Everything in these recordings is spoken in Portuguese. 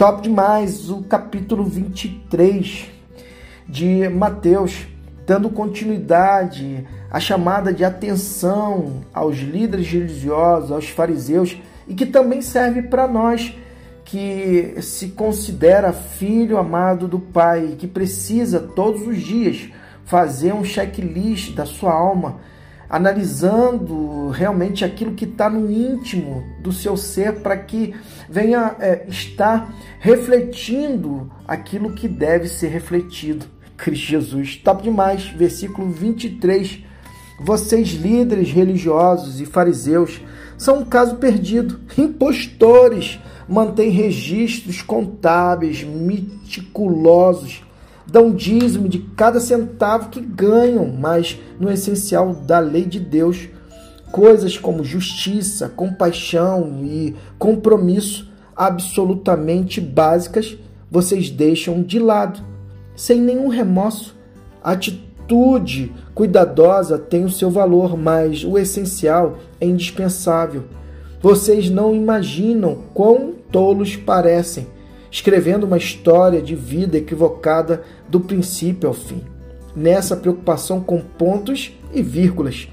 top demais o capítulo 23 de Mateus, dando continuidade à chamada de atenção aos líderes religiosos, aos fariseus, e que também serve para nós que se considera filho amado do Pai, que precisa todos os dias fazer um checklist da sua alma, analisando realmente aquilo que está no íntimo do seu ser, para que venha é, estar refletindo aquilo que deve ser refletido. Cristo Jesus. Top demais, versículo 23. Vocês, líderes religiosos e fariseus, são um caso perdido. Impostores mantêm registros contábeis meticulosos, dão dízimo de cada centavo que ganham, mas no essencial da lei de Deus, coisas como justiça, compaixão e compromisso absolutamente básicas, vocês deixam de lado sem nenhum remorso. Atitude cuidadosa tem o seu valor, mas o essencial é indispensável. Vocês não imaginam quão tolos parecem, escrevendo uma história de vida equivocada do princípio ao fim, nessa preocupação com pontos e vírgulas.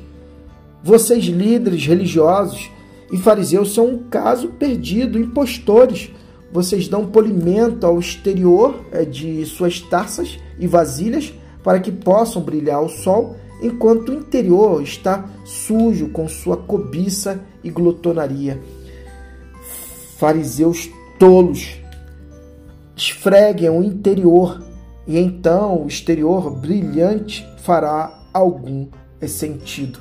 Vocês, líderes religiosos e fariseus, são um caso perdido, impostores vocês dão polimento ao exterior é, de suas taças e vasilhas para que possam brilhar ao sol, enquanto o interior está sujo com sua cobiça e glutonaria. Fariseus tolos, esfreguem o interior e então o exterior brilhante fará algum sentido.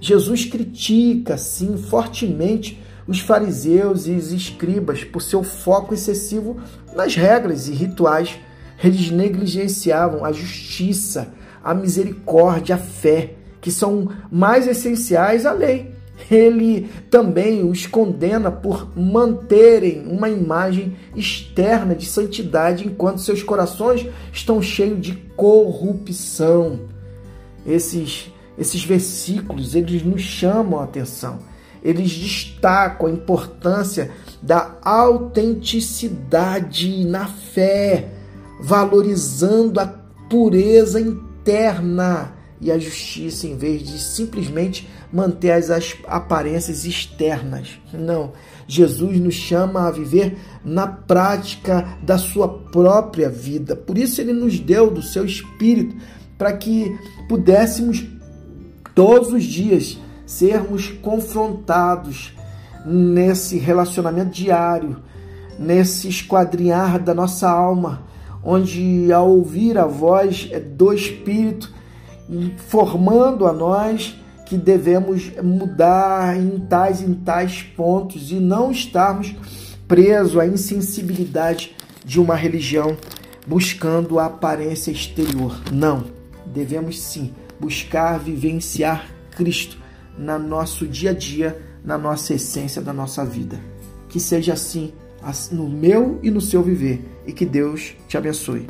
Jesus critica, sim, fortemente os fariseus e os escribas por seu foco excessivo nas regras e rituais. Eles negligenciavam a justiça, a misericórdia, a fé, que são mais essenciais à lei. Ele também os condena por manterem uma imagem externa de santidade enquanto seus corações estão cheios de corrupção. Esses esses versículos, eles nos chamam a atenção eles destacam a importância da autenticidade na fé, valorizando a pureza interna e a justiça em vez de simplesmente manter as aparências externas. Não, Jesus nos chama a viver na prática da sua própria vida. Por isso ele nos deu do seu espírito para que pudéssemos todos os dias sermos confrontados nesse relacionamento diário, nesse esquadrinhar da nossa alma, onde ao ouvir a voz do Espírito formando a nós que devemos mudar em tais em tais pontos e não estarmos presos à insensibilidade de uma religião buscando a aparência exterior. Não, devemos sim buscar vivenciar Cristo no nosso dia a dia, na nossa essência da nossa vida. Que seja assim no meu e no seu viver e que Deus te abençoe.